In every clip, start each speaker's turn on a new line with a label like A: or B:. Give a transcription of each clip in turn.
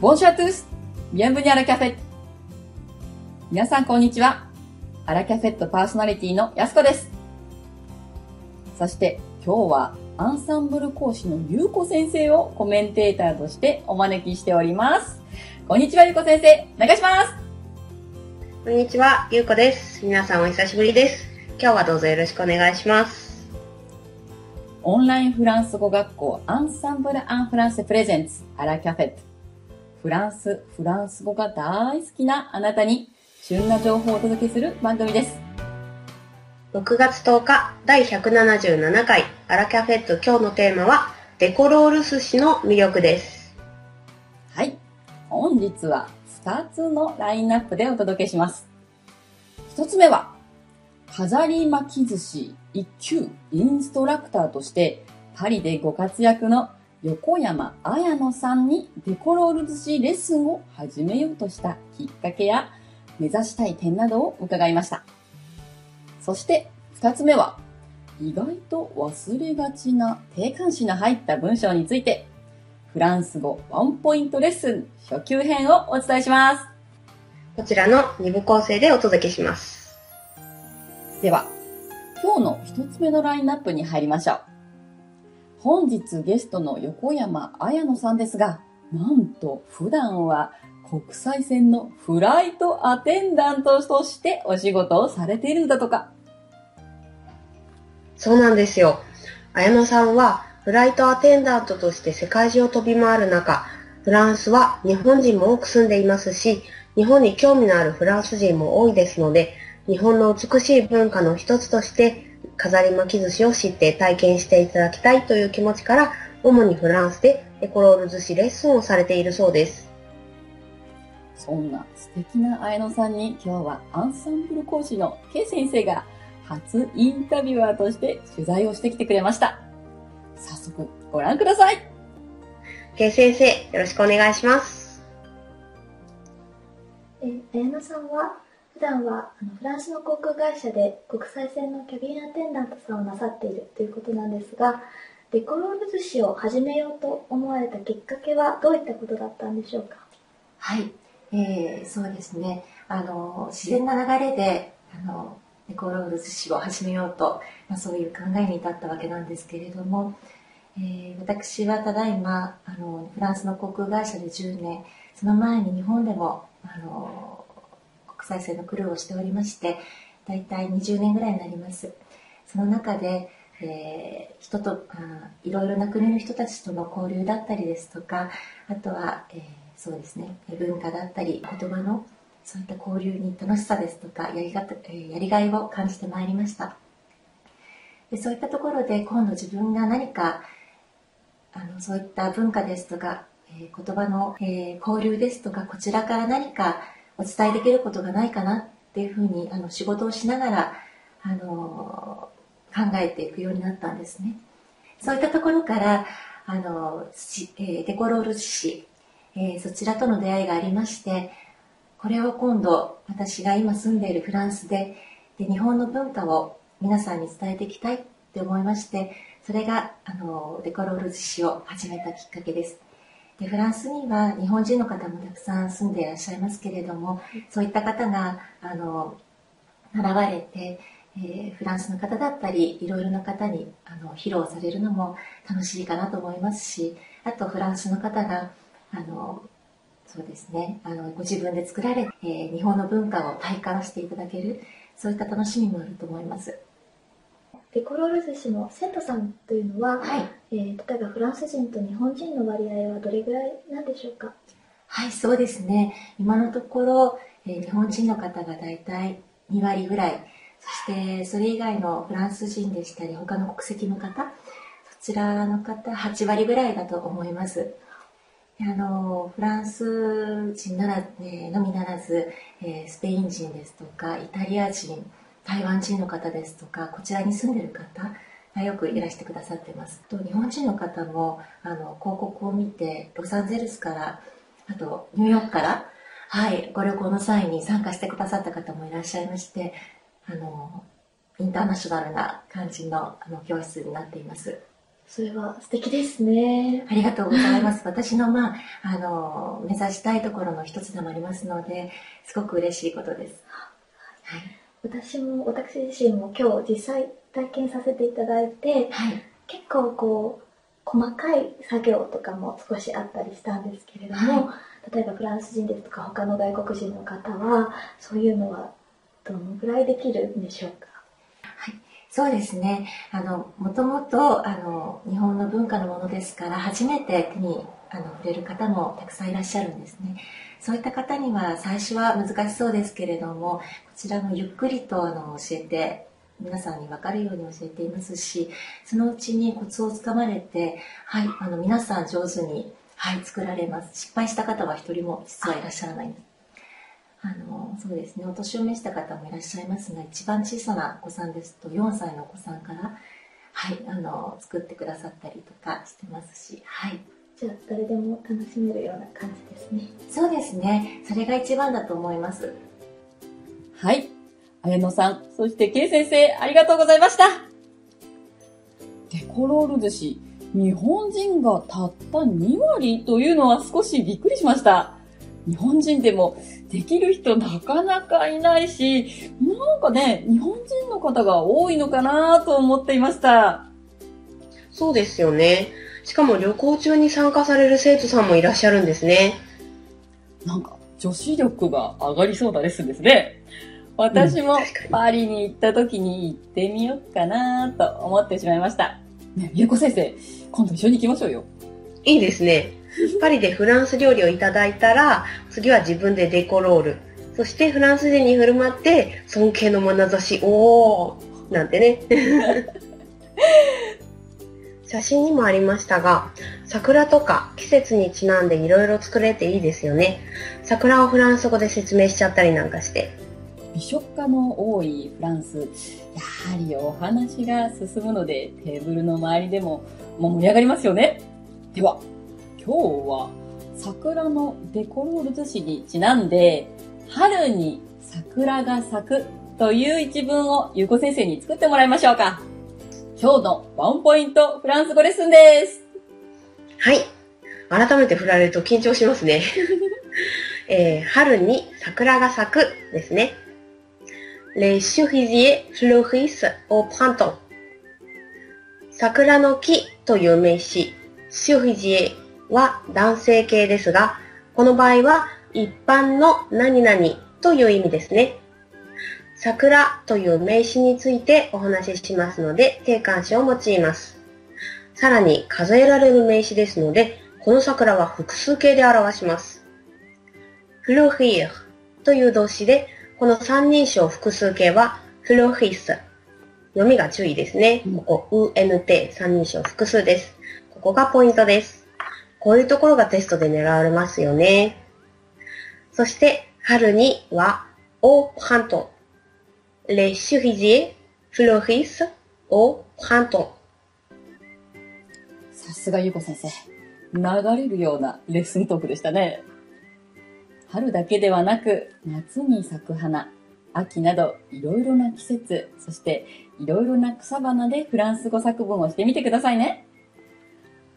A: ボンシャトゥースビアンブニアラキャフェ皆さんこんにちは。アラキャフェットパーソナリティのやすこです。そして今日はアンサンブル講師のゆうこ先生をコメンテーターとしてお招きしております。こんにちは、ゆうこ先生。お願いします。
B: こんにちは、ゆうこです。皆さんお久しぶりです。今日はどうぞよろしくお願いします。
A: オンラインフランス語学校アンサンブル・アン・フランセプレゼンツアラキャフェットフランス、フランス語が大好きなあなたに旬な情報をお届けする番組です。
B: 6月10日第177回アラキャフェット今日のテーマはデコロール寿司の魅力です。
A: はい。本日は2つのラインナップでお届けします。1つ目は飾り巻き寿司1級インストラクターとしてパリでご活躍の横山綾乃さんにデコロール寿司レッスンを始めようとしたきっかけや目指したい点などを伺いました。そして二つ目は意外と忘れがちな定冠詞の入った文章についてフランス語ワンポイントレッスン初級編をお伝えします。
B: こちらの2部構成でお届けします。
A: では、今日の一つ目のラインナップに入りましょう。本日ゲストの横山綾乃さんですが、なんと普段は国際線のフライトアテンダントとしてお仕事をされているんだとか。
B: そうなんですよ。綾乃さんはフライトアテンダントとして世界中を飛び回る中、フランスは日本人も多く住んでいますし、日本に興味のあるフランス人も多いですので、日本の美しい文化の一つとして飾り巻き寿司を知って体験していただきたいという気持ちから、主にフランスでエコロール寿司レッスンをされているそうです。
A: そんな素敵な綾野さんに今日はアンサンブル講師の K 先生が初インタビュアーとして取材をしてきてくれました。早速ご覧ください。
B: K 先生、よろしくお願いします。
C: え、綾野さんは普段はあのフランスの航空会社で国際線のキャビンアテンダントさんをなさっているということなんですが、デコロール寿司を始めようと思われたきっかけはどういったことだったんでしょうか？
D: はい、えー、そうですね。あの自然な流れであのデコロール寿司を始めようと、まあ、そういう考えに至ったわけなんですけれども、えー、私はただいまあのフランスの航空会社で10年その前に日本でもあの再生のクルーをしておりまして大体20年ぐらいになります。その中で、えー、人とあいろいろな国の人たちとの交流だったりですとかあとは、えー、そうですね文化だったり言葉のそういった交流に楽しさですとかやりがやりがいを感じてまいりました。でそういったところで今度自分が何かあのそういった文化ですとか、えー、言葉の、えー、交流ですとかこちらから何かお伝えできることがないかなっていうふうにあの仕事をしながらあの考えていくようになったんですね。そういったところからあの、えー、デコロール市、えー、そちらとの出会いがありましてこれを今度私が今住んでいるフランスでで日本の文化を皆さんに伝えていきたいって思いましてそれがあのデコロール寿司を始めたきっかけです。でフランスには日本人の方もたくさん住んでいらっしゃいますけれどもそういった方があの現れて、えー、フランスの方だったりいろいろな方にあの披露されるのも楽しいかなと思いますしあとフランスの方があのそうですねあのご自分で作られ、えー、日本の文化を体感していただけるそういった楽しみもあると思います。
C: デコロール寿司の生徒さんというのは、はい、えー、例えばフランス人と日本人の割合はどれぐらいなんでしょうか？
D: はいそうですね。今のところ、えー、日本人の方が大体2割ぐらい。そしてそれ以外のフランス人でしたり他の国籍の方そちらの方8割ぐらいだと思います。あのフランス人なら、えー、のみならず、えー、スペイン人ですとかイタリア人台湾人の方ですとかこちらに住んでる方がよくいらしてくださってますと日本人の方もあの広告を見てロサンゼルスからあとニューヨークからはいご旅行の際に参加してくださった方もいらっしゃいましてあのインターナショナルな感じのあの教室になっています
C: それは素敵ですね。
D: ありがとうございます。私の、まあ、あの、目指したいところの一つでもありますので、すごく嬉しいことです。はい。
C: 私も、私自身も今日実際体験させていただいて、
D: はい。
C: 結構こう、細かい作業とかも少しあったりしたんですけれども、例えばフランス人ですとか他の外国人の方は、そういうのはどのぐらいできるんでしょうか？
D: そうですね。あの、もともと、あの、日本の文化のものですから、初めて手にあの触れる方もたくさんいらっしゃるんですね。そういった方には最初は難しそうですけれども、こちらもゆっくりとあの教えて、皆さんに分かるように教えていますし、そのうちにコツをつかまれて、はい、あの、皆さん上手に、はい、作られます。失敗した方は一人も実はいらっしゃらない。あのそうですねお年を召した方もいらっしゃいますが一番小さなお子さんですと4歳のお子さんから、はい、あの作ってくださったりとかしてますし、はい、
C: じゃあ誰でも楽しめるような感じですね。
D: そうですねそれが一番だと思います
A: はい。綾野さん、そして K 先生、ありがとうございました。デコロール寿司、日本人がたった2割というのは少しびっくりしました。日本人でもできる人なかなかいないし、なんかね、日本人の方が多いのかなと思っていました。
B: そうですよね。しかも旅行中に参加される生徒さんもいらっしゃるんですね。
A: なんか女子力が上がりそうなレッスンですね。私もパリに行った時に行ってみようかなと思ってしまいました。ね、ゆうこ先生、今度一緒に行きましょうよ。
B: いいですね。パリでフランス料理をいただいたら、次は自分でデコロール。そしてフランス人に振る舞って、尊敬の眼差し、おーなんてね。写真にもありましたが、桜とか季節にちなんでいろいろ作れていいですよね。桜をフランス語で説明しちゃったりなんかして。
A: 美食家の多いフランス、やはりお話が進むので、テーブルの周りでも盛り上がりますよね。では、今日は桜のデコロール寿司にちなんで、春に桜が咲くという一文をゆうこ先生に作ってもらいましょうか。今日のワンポイントフランス語レッスンです。
B: はい。改めて振られると緊張しますね。えー春に桜が咲くですね。Les cerisiers fleurissent au printemps. 桜の木という名詞、cerisier は男性形ですが、この場合は一般の何々という意味ですね。桜という名詞についてお話ししますので、定冠詞を用います。さらに数えられる名詞ですので、この桜は複数形で表します。fleurir という動詞で、この三人称複数形は fleuris。読みが注意ですね。ここ、unt 三人称複数です。ここがポイントです。こういうところがテストで狙われますよね。そして、春には au printemps。Les cerisiers fleurissent au printemps。
A: さすがゆこ先生。流れるようなレッスントークでしたね。春だけではなく、夏に咲く花、秋などいろいろな季節、そしていろいろな草花でフランス語作文をしてみてくださいね。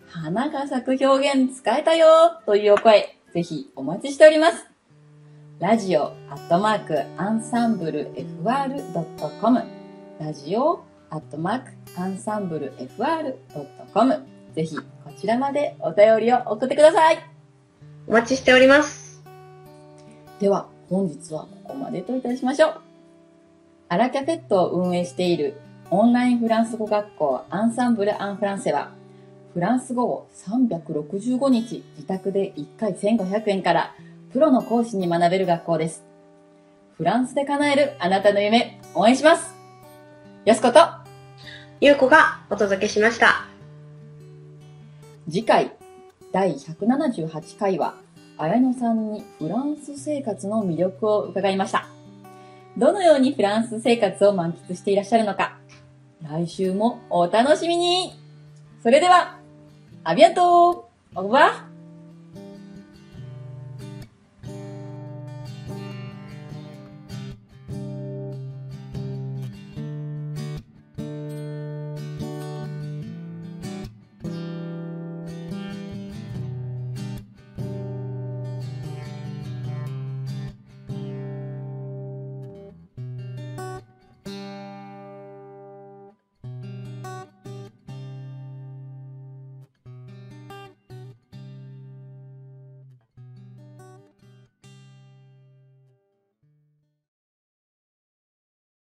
A: 花が咲く表現使えたよというお声、ぜひお待ちしております。ラジオアットマークアンサンブル FR.com ラジオアットマークアンサンブル FR.com ぜひこちらまでお便りを送ってください。
B: お待ちしております。
A: では本日はここまでといたしましょう。アラキャペットを運営しているオンラインフランス語学校アンサンブル・アン・フランセはフランス語を365日自宅で1回1500円からプロの講師に学べる学校です。フランスで叶えるあなたの夢応援しますやすこと
B: ゆうこがお届けしました。
A: 次回第178回は綾野さんにフランス生活の魅力を伺いました。どのようにフランス生活を満喫していらっしゃるのか、来週もお楽しみにそれでは、アビアントオーバー